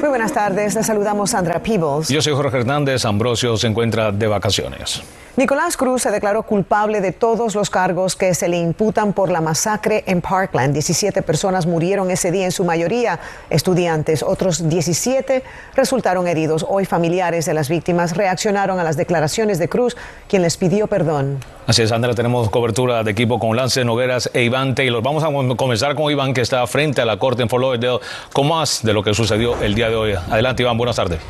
Muy buenas tardes, les saludamos Sandra Peebles. Yo soy Jorge Hernández, Ambrosio se encuentra de vacaciones. Nicolás Cruz se declaró culpable de todos los cargos que se le imputan por la masacre en Parkland. 17 personas murieron ese día, en su mayoría estudiantes. Otros 17 resultaron heridos. Hoy familiares de las víctimas reaccionaron a las declaraciones de Cruz, quien les pidió perdón. Así es, Sandra, tenemos cobertura de equipo con Lance Nogueras e Iván Taylor. Vamos a comenzar con Iván, que está frente a la corte en Fort Lauderdale, con más de lo que sucedió el día de hoy. Adelante, Iván, buenas tardes.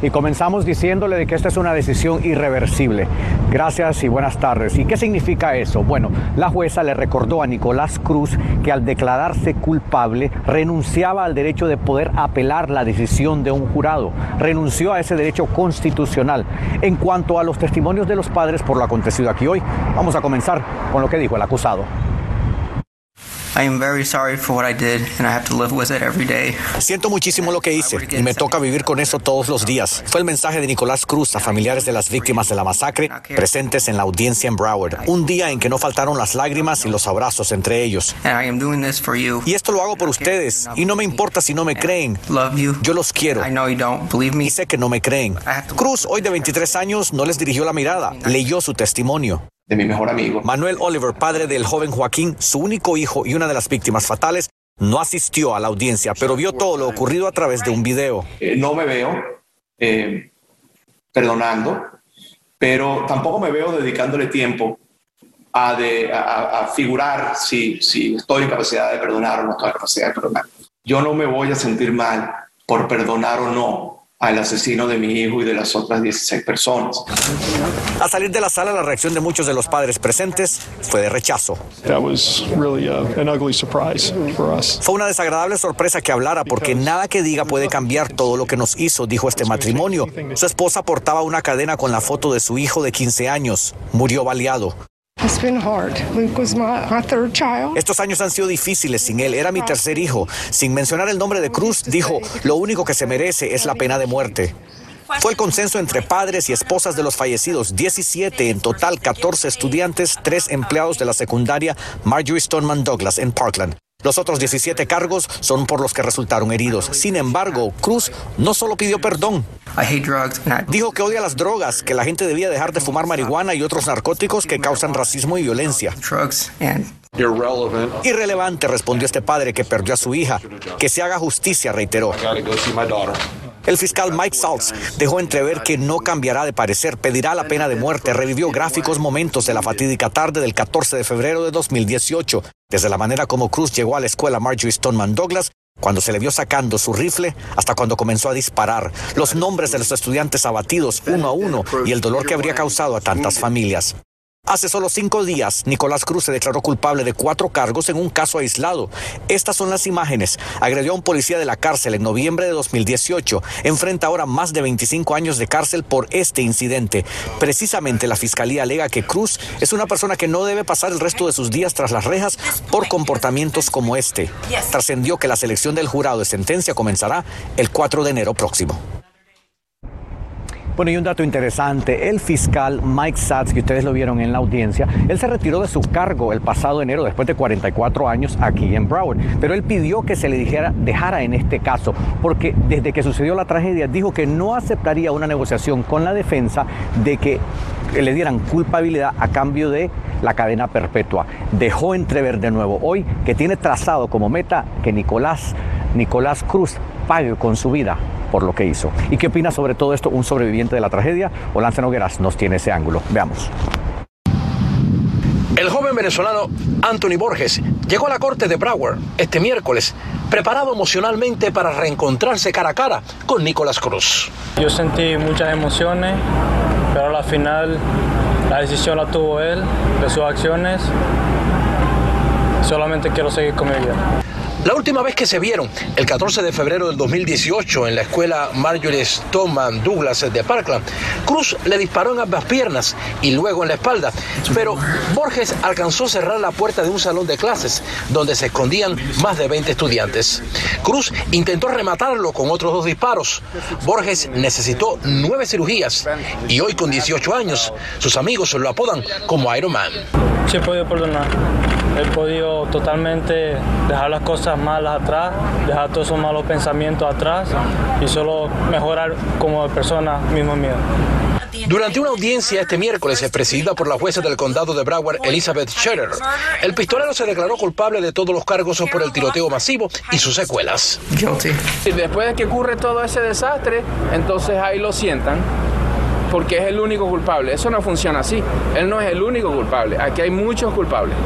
Y comenzamos diciéndole de que esta es una decisión irreversible. Gracias y buenas tardes. ¿Y qué significa eso? Bueno, la jueza le recordó a Nicolás Cruz que al declararse culpable renunciaba al derecho de poder apelar la decisión de un jurado. Renunció a ese derecho constitucional. En cuanto a los testimonios de los padres por lo acontecido aquí hoy, vamos a comenzar con lo que dijo el acusado. Siento muchísimo lo que hice y me toca vivir con eso todos los días. Fue el mensaje de Nicolás Cruz a familiares de las víctimas de la masacre presentes en la audiencia en Broward. Un día en que no faltaron las lágrimas y los abrazos entre ellos. Y esto lo hago por ustedes y no me importa si no me creen. Yo los quiero. Y sé que no me creen. Cruz, hoy de 23 años, no les dirigió la mirada, leyó su testimonio de mi mejor amigo. Manuel Oliver, padre del joven Joaquín, su único hijo y una de las víctimas fatales, no asistió a la audiencia, pero vio todo lo ocurrido a través de un video. Eh, no me veo eh, perdonando, pero tampoco me veo dedicándole tiempo a, de, a, figurar si, si estoy en capacidad de perdonar o no estoy en capacidad de perdonar. Yo no me voy a sentir mal por perdonar o no al asesino de mi hijo y de las otras 16 personas. Al salir de la sala, la reacción de muchos de los padres presentes fue de rechazo. Fue una desagradable sorpresa que hablara porque nada que diga puede cambiar todo lo que nos hizo, dijo este matrimonio. Su esposa portaba una cadena con la foto de su hijo de 15 años. Murió baleado. Estos años han sido difíciles sin él. Era mi tercer hijo. Sin mencionar el nombre de Cruz, dijo, lo único que se merece es la pena de muerte. Fue el consenso entre padres y esposas de los fallecidos, 17 en total, 14 estudiantes, 3 empleados de la secundaria Marjorie Stoneman Douglas en Parkland. Los otros 17 cargos son por los que resultaron heridos. Sin embargo, Cruz no solo pidió perdón. Dijo que odia las drogas, que la gente debía dejar de fumar marihuana y otros narcóticos que causan racismo y violencia. Irrelevante, respondió este padre que perdió a su hija. Que se haga justicia, reiteró. El fiscal Mike Saltz dejó entrever que no cambiará de parecer, pedirá la pena de muerte, revivió gráficos momentos de la fatídica tarde del 14 de febrero de 2018, desde la manera como Cruz llegó a la escuela Marjorie Stoneman Douglas cuando se le vio sacando su rifle hasta cuando comenzó a disparar, los nombres de los estudiantes abatidos uno a uno y el dolor que habría causado a tantas familias. Hace solo cinco días, Nicolás Cruz se declaró culpable de cuatro cargos en un caso aislado. Estas son las imágenes. Agredió a un policía de la cárcel en noviembre de 2018. Enfrenta ahora más de 25 años de cárcel por este incidente. Precisamente la fiscalía alega que Cruz es una persona que no debe pasar el resto de sus días tras las rejas por comportamientos como este. Trascendió que la selección del jurado de sentencia comenzará el 4 de enero próximo. Bueno, y un dato interesante, el fiscal Mike Satz, que ustedes lo vieron en la audiencia, él se retiró de su cargo el pasado enero después de 44 años aquí en Broward, pero él pidió que se le dijera, dejara en este caso, porque desde que sucedió la tragedia dijo que no aceptaría una negociación con la defensa de que le dieran culpabilidad a cambio de la cadena perpetua. Dejó entrever de nuevo hoy que tiene trazado como meta que Nicolás, Nicolás Cruz pague con su vida por lo que hizo. ¿Y qué opina sobre todo esto un sobreviviente de la tragedia? Olance Nogueras nos tiene ese ángulo. Veamos. El joven venezolano Anthony Borges llegó a la corte de Broward este miércoles, preparado emocionalmente para reencontrarse cara a cara con Nicolás Cruz. Yo sentí muchas emociones, pero al final la decisión la tuvo él, de sus acciones. Solamente quiero seguir con mi vida. La última vez que se vieron, el 14 de febrero del 2018, en la escuela Marjorie Stoneman Douglas de Parkland, Cruz le disparó en ambas piernas y luego en la espalda, pero Borges alcanzó a cerrar la puerta de un salón de clases donde se escondían más de 20 estudiantes. Cruz intentó rematarlo con otros dos disparos. Borges necesitó nueve cirugías y hoy con 18 años, sus amigos lo apodan como Iron Man. He podido perdonar. He podido totalmente dejar las cosas malas atrás, dejar todos esos malos pensamientos atrás y solo mejorar como persona mismo mío. Durante una audiencia este miércoles presidida por la jueza del condado de Broward, Elizabeth Scherer, el pistolero se declaró culpable de todos los cargos por el tiroteo masivo y sus secuelas. Y después de que ocurre todo ese desastre, entonces ahí lo sientan porque es el único culpable. Eso no funciona así. Él no es el único culpable. Aquí hay muchos culpables.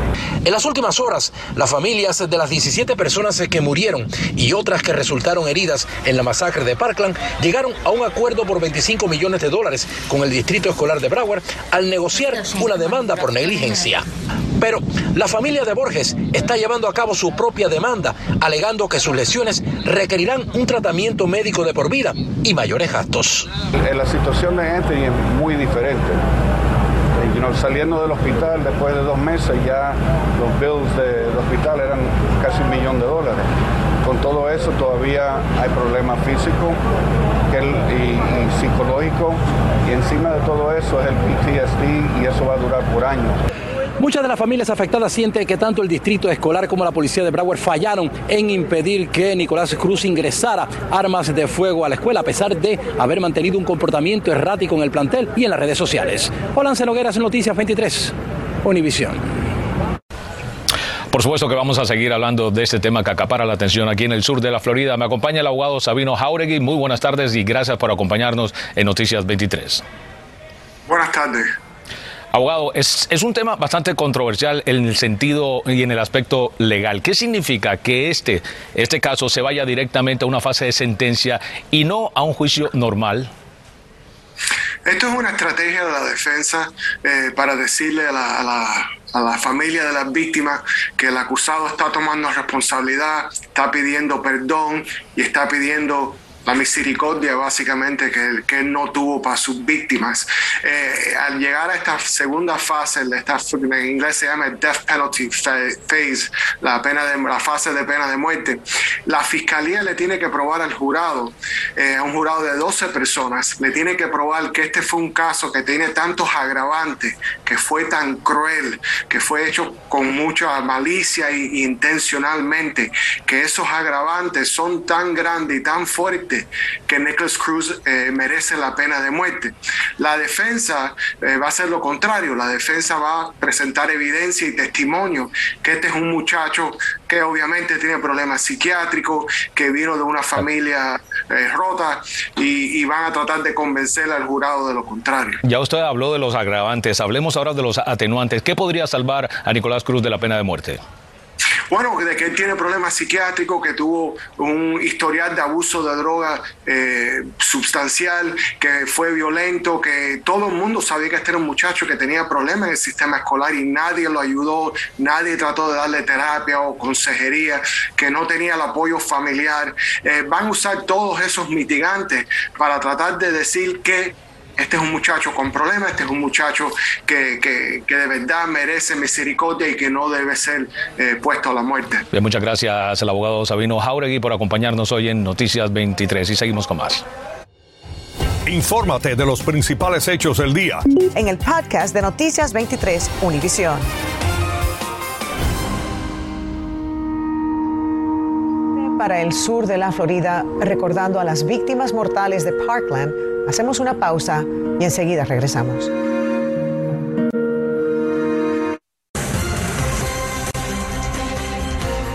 En las últimas horas, las familias de las 17 personas que murieron y otras que resultaron heridas en la masacre de Parkland llegaron a un acuerdo por 25 millones de dólares con el Distrito Escolar de Broward al negociar una demanda por negligencia. Pero la familia de Borges está llevando a cabo su propia demanda, alegando que sus lesiones requerirán un tratamiamiento médico de por vida y mayores gastos. La situación de Anthony es muy diferente. saliendo del hospital después de dos meses ya los bills del hospital eran casi un millón de dólares. Con todo eso todavía hay problemas físicos y, y psicológicos y encima de todo eso es el PTSD y eso va a durar por años. Muchas de las familias afectadas sienten que tanto el distrito escolar como la policía de Broward fallaron en impedir que Nicolás Cruz ingresara armas de fuego a la escuela, a pesar de haber mantenido un comportamiento errático en el plantel y en las redes sociales. Hola, Nogueras, Noticias 23, Univisión. Por supuesto que vamos a seguir hablando de este tema que acapara la atención aquí en el sur de la Florida. Me acompaña el abogado Sabino Jauregui. Muy buenas tardes y gracias por acompañarnos en Noticias 23. Buenas tardes. Abogado, es, un tema bastante controversial en el sentido y en el aspecto legal. ¿Qué significa que este, este caso se vaya directamente a una fase de sentencia y no a un juicio normal? Esto es una estrategia de la defensa eh, para decirle a la, a la familia de las víctimas que el acusado está tomando responsabilidad, está pidiendo perdón y está pidiendo la misericordia básicamente que, que no tuvo para sus víctimas. Eh, al llegar a esta segunda fase, esta, en inglés se llama death penalty phase, la, pena de, la fase de pena de muerte, la fiscalía le tiene que probar al jurado, eh, a un jurado de 12 personas, le tiene que probar que este fue un caso que tiene tantos agravantes, que fue tan cruel, que fue hecho con mucha malicia e intencionalmente, que esos agravantes son tan grandes y tan fuertes que Nicholas Cruz eh, merece la pena de muerte. La defensa eh, va a hacer lo contrario, la defensa va a presentar evidencia y testimonio que este es un muchacho que obviamente tiene problemas psiquiátricos, que vino de una familia eh, rota y, y van a tratar de convencer al jurado de lo contrario. Ya usted habló de los agravantes, hablemos ahora de los atenuantes. ¿Qué podría salvar a Nicolás Cruz de la pena de muerte? Bueno, de que él tiene problemas psiquiátricos, que tuvo un historial de abuso de droga eh, sustancial, que fue violento, que todo el mundo sabía que este era un muchacho que tenía problemas en el sistema escolar y nadie lo ayudó, nadie trató de darle terapia o consejería, que no tenía el apoyo familiar. Eh, van a usar todos esos mitigantes para tratar de decir que este es un muchacho con problemas, este es un muchacho que, de verdad merece misericordia y que no debe ser eh, puesto a la muerte. Bien, muchas gracias al abogado Sabino Jauregui por acompañarnos hoy en Noticias 23 y seguimos con más. Infórmate de los principales hechos del día. En el podcast de Noticias 23, Univisión. Para el sur de la Florida, recordando a las víctimas mortales de Parkland, Hacemos una pausa y enseguida regresamos.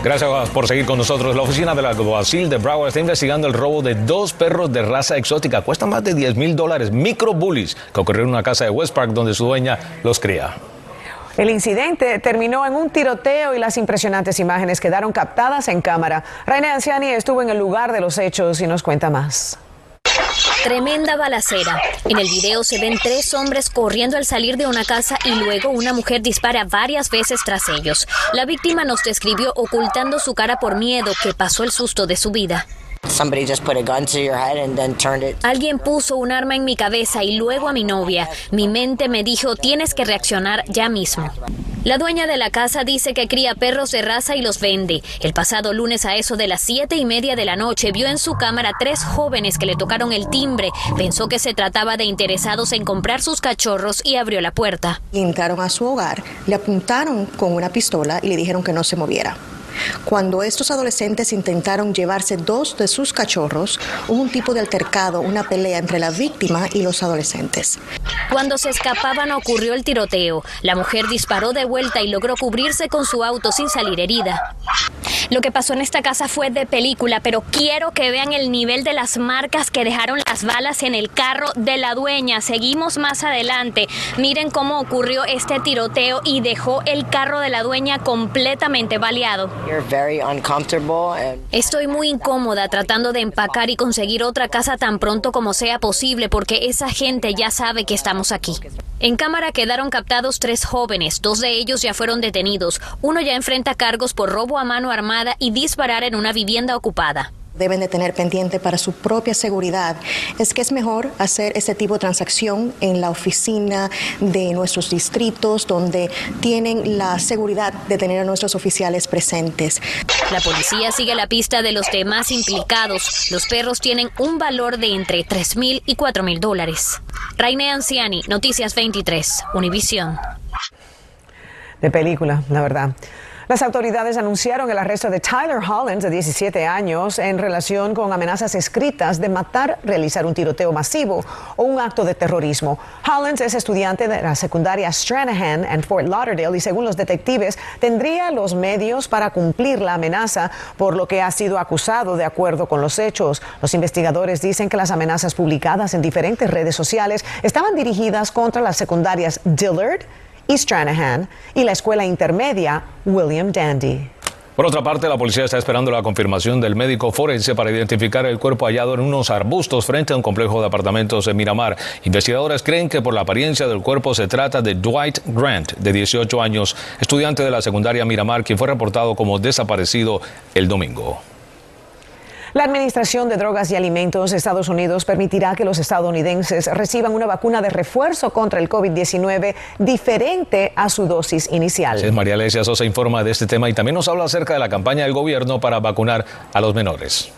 Gracias por seguir con nosotros. La oficina de la alguacil de Broward está investigando el robo de dos perros de raza exótica. Cuesta más de 10 mil dólares, micro bullies, que ocurrió en una casa de West Park donde su dueña los cría. El incidente terminó en un tiroteo y las impresionantes imágenes quedaron captadas en cámara. René Anciani estuvo en el lugar de los hechos y nos cuenta más. Tremenda balacera. En el video se ven tres hombres corriendo al salir de una casa y luego una mujer dispara varias veces tras ellos. La víctima nos describió ocultando su cara por miedo que pasó el susto de su vida. Alguien puso un arma en mi cabeza y luego a mi novia. Mi mente me dijo, tienes que reaccionar ya mismo. La dueña de la casa dice que cría perros de raza y los vende. El pasado lunes a eso de las siete y media de la noche vio en su cámara tres jóvenes que le tocaron el timbre. Pensó que se trataba de interesados en comprar sus cachorros y abrió la puerta. Entraron a su hogar, le apuntaron con una pistola y le dijeron que no se moviera. Cuando estos adolescentes intentaron llevarse dos de sus cachorros, hubo un tipo de altercado, una pelea entre la víctima y los adolescentes. Cuando se escapaban ocurrió el tiroteo. La mujer disparó de vuelta y logró cubrirse con su auto sin salir herida. Lo que pasó en esta casa fue de película, pero quiero que vean el nivel de las marcas que dejaron las balas en el carro de la dueña. Seguimos más adelante. Miren cómo ocurrió este tiroteo y dejó el carro de la dueña completamente baleado. Estoy muy incómoda tratando de empacar y conseguir otra casa tan pronto como sea posible porque esa gente ya sabe que estamos aquí. En cámara quedaron captados tres jóvenes, dos de ellos ya fueron detenidos, uno ya enfrenta cargos por robo a mano armada y disparar en una vivienda ocupada deben de tener pendiente para su propia seguridad es que es mejor hacer ese tipo de transacción en la oficina de nuestros distritos donde tienen la seguridad de tener a nuestros oficiales presentes. La policía sigue la pista de los demás implicados. Los perros tienen un valor de entre 3 mil y 4 mil dólares. Raine Anciani, Noticias 23, Univisión. De película, la verdad. Las autoridades anunciaron el arresto de Tyler Hollins, de 17 años, en relación con amenazas escritas de matar, realizar un tiroteo masivo o un acto de terrorismo. Hollins es estudiante de la secundaria Stranahan en Fort Lauderdale y según los detectives tendría los medios para cumplir la amenaza, por lo que ha sido acusado de acuerdo con los hechos. Los investigadores dicen que las amenazas publicadas en diferentes redes sociales estaban dirigidas contra las secundarias Dillard, Stranahan y la escuela intermedia William Dandy. Por otra parte, la policía está esperando la confirmación del médico forense para identificar el cuerpo hallado en unos arbustos frente a un complejo de apartamentos en Miramar. Investigadores creen que por la apariencia del cuerpo se trata de Dwight Grant, de 18 años, estudiante de la secundaria Miramar, quien fue reportado como desaparecido el domingo. La Administración de Drogas y Alimentos de Estados Unidos permitirá que los estadounidenses reciban una vacuna de refuerzo contra el COVID-19 diferente a su dosis inicial. María Alesia Sosa informa de este tema y también nos habla acerca de la campaña del gobierno para vacunar a los menores.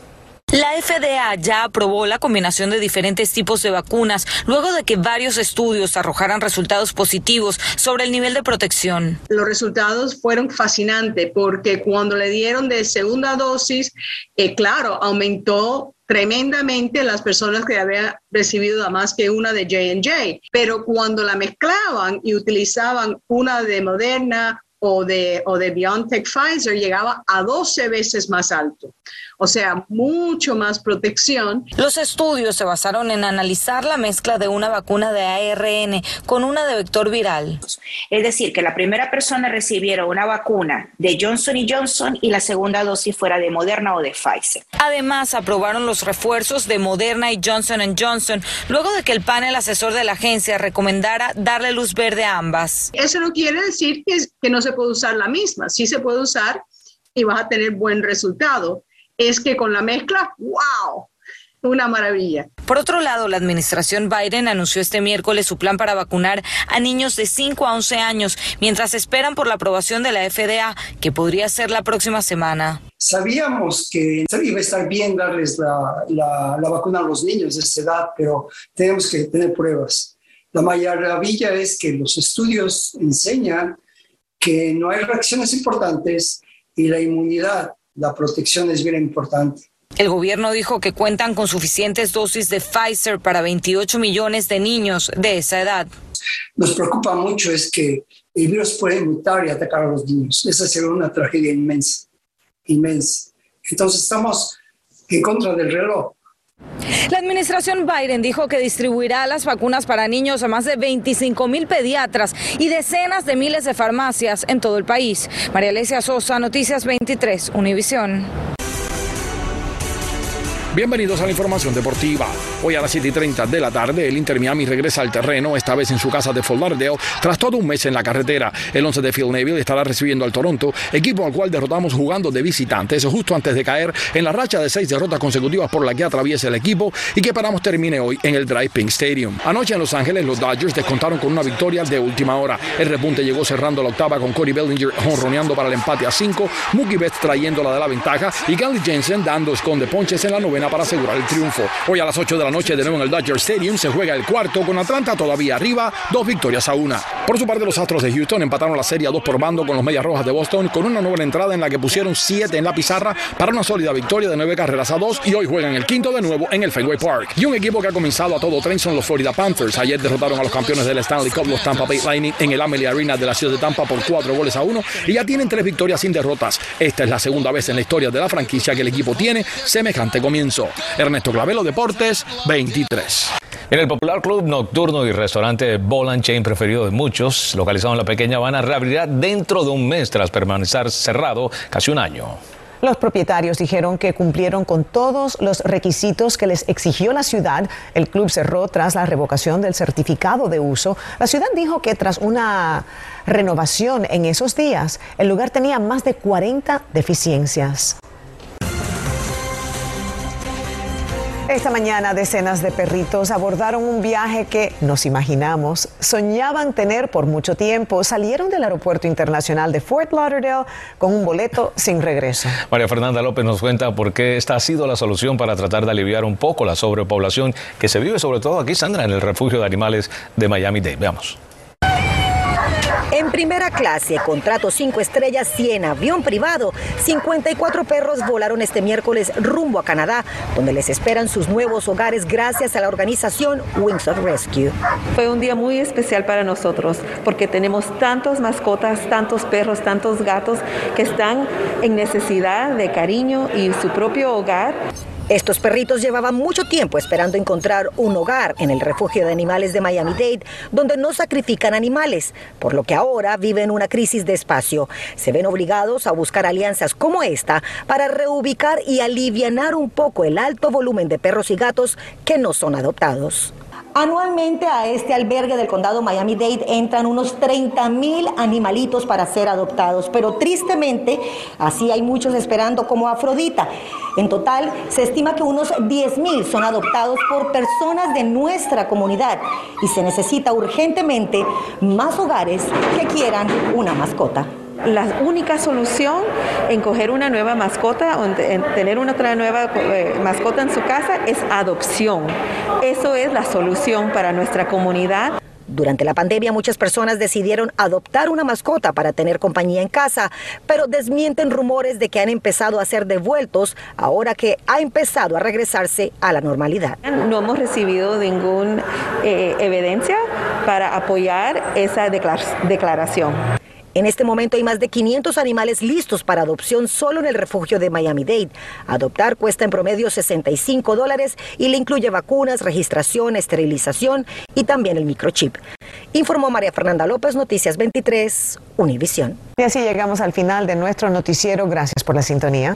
La FDA ya aprobó la combinación de diferentes tipos de vacunas luego de que varios estudios arrojaran resultados positivos sobre el nivel de protección. Los resultados fueron fascinantes porque cuando le dieron de segunda dosis, eh, claro, aumentó tremendamente las personas que habían recibido más que una de J&J, pero cuando la mezclaban y utilizaban una de Moderna o de, o de BioNTech Pfizer, llegaba a 12 veces más alto o sea, mucho más protección. Los estudios se basaron en analizar la mezcla de una vacuna de ARN con una de vector viral. Es decir, que la primera persona recibiera una vacuna de Johnson Johnson y la segunda dosis fuera de Moderna o de Pfizer. Además, aprobaron los refuerzos de Moderna y Johnson Johnson luego de que el panel asesor de la agencia recomendara darle luz verde a ambas. Eso no quiere decir que, que no se puede usar la misma, sí se puede usar y vas a tener buen resultado es que con la mezcla, wow, una maravilla. Por otro lado, la administración Biden anunció este miércoles su plan para vacunar a niños de 5 a 11 años, mientras esperan por la aprobación de la FDA, que podría ser la próxima semana. Sabíamos que iba a estar bien darles la, la vacuna a los niños de esta edad, pero tenemos que tener pruebas. La maravilla es que los estudios enseñan que no hay reacciones importantes y la inmunidad la protección es bien importante. El gobierno dijo que cuentan con suficientes dosis de Pfizer para 28 millones de niños de esa edad. Nos preocupa mucho es que el virus puede mutar y atacar a los niños. Esa sería una tragedia inmensa, inmensa. Entonces estamos en contra del reloj. La administración Biden dijo que distribuirá las vacunas para niños a más de 25 mil pediatras y decenas de miles de farmacias en todo el país. María Alesia Sosa, Noticias 23, Univisión. Bienvenidos a la información deportiva. Hoy a las 7 y 30 de la tarde, el Inter Miami regresa al terreno, esta vez en su casa de Fort tras todo un mes en la carretera. El 11 de Phil Neville estará recibiendo al Toronto, equipo al cual derrotamos jugando de visitantes, justo antes de caer en la racha de seis derrotas consecutivas por la que atraviesa el equipo y que esperamos termine hoy en el Drive Pink Stadium. Anoche en Los Ángeles, los Dodgers descontaron con una victoria de última hora. El repunte llegó cerrando la octava con Cody Bellinger honroneando para el empate a 5, Mookie Betts trayéndola de la ventaja y Gary Jensen dando esconde ponches en la novena para asegurar el triunfo. Hoy a las 8 de la noche de nuevo en el Dodger Stadium se juega el cuarto con Atlanta todavía arriba, dos victorias a una. Por su parte los Astros de Houston empataron la serie a dos por bando con los Medias Rojas de Boston con una nueva entrada en la que pusieron siete en la pizarra para una sólida victoria de nueve carreras a dos y hoy juegan el quinto de nuevo en el Fenway Park. Y un equipo que ha comenzado a todo tren son los Florida Panthers. Ayer derrotaron a los campeones del Stanley Cup, los Tampa Bay Lightning, en el Amelie Arena de la ciudad de Tampa por cuatro goles a uno y ya tienen tres victorias sin derrotas. Esta es la segunda vez en la historia de la franquicia que el equipo tiene semejante comienzo. Ernesto Clavelo, Deportes 23. En el popular club nocturno y restaurante Boland Chain preferido de muchos, localizado en la pequeña Habana, reabrirá dentro de un mes tras permanecer cerrado casi un año. Los propietarios dijeron que cumplieron con todos los requisitos que les exigió la ciudad. El club cerró tras la revocación del certificado de uso. La ciudad dijo que tras una renovación en esos días, el lugar tenía más de 40 deficiencias. Esta mañana decenas de perritos abordaron un viaje que nos imaginamos, soñaban tener por mucho tiempo. Salieron del aeropuerto internacional de Fort Lauderdale con un boleto sin regreso. María Fernanda López nos cuenta por qué esta ha sido la solución para tratar de aliviar un poco la sobrepoblación que se vive sobre todo aquí, Sandra, en el refugio de animales de Miami-Dade. Veamos. En primera clase, contrato 5 estrellas, 100 avión privado, 54 perros volaron este miércoles rumbo a Canadá, donde les esperan sus nuevos hogares gracias a la organización Wings of Rescue. Fue un día muy especial para nosotros porque tenemos tantas mascotas, tantos perros, tantos gatos que están en necesidad de cariño y su propio hogar. Estos perritos llevaban mucho tiempo esperando encontrar un hogar en el refugio de animales de Miami-Dade, donde no sacrifican animales, por lo que ahora viven una crisis de espacio. Se ven obligados a buscar alianzas como esta para reubicar y alivianar un poco el alto volumen de perros y gatos que no son adoptados. Anualmente a este albergue del condado Miami-Dade entran unos 30 mil animalitos para ser adoptados, pero tristemente así hay muchos esperando como Afrodita. En total se estima que unos 10 mil son adoptados por personas de nuestra comunidad y se necesita urgentemente más hogares que quieran una mascota la única solución en coger una nueva mascota o en tener una otra nueva eh, mascota en su casa es adopción. Eso es la solución para nuestra comunidad. Durante la pandemia muchas personas decidieron adoptar una mascota para tener compañía en casa, pero desmienten rumores de que han empezado a ser devueltos ahora que ha empezado a regresarse a la normalidad. No hemos recibido ninguna eh, evidencia para apoyar esa declaración. En este momento hay más de 500 animales listos para adopción solo en el refugio de Miami-Dade. Adoptar cuesta en promedio 65 dólares y le incluye vacunas, registración, esterilización y también el microchip. Informó María Fernanda López, Noticias 23, Univisión. Y así llegamos al final de nuestro noticiero. Gracias por la sintonía.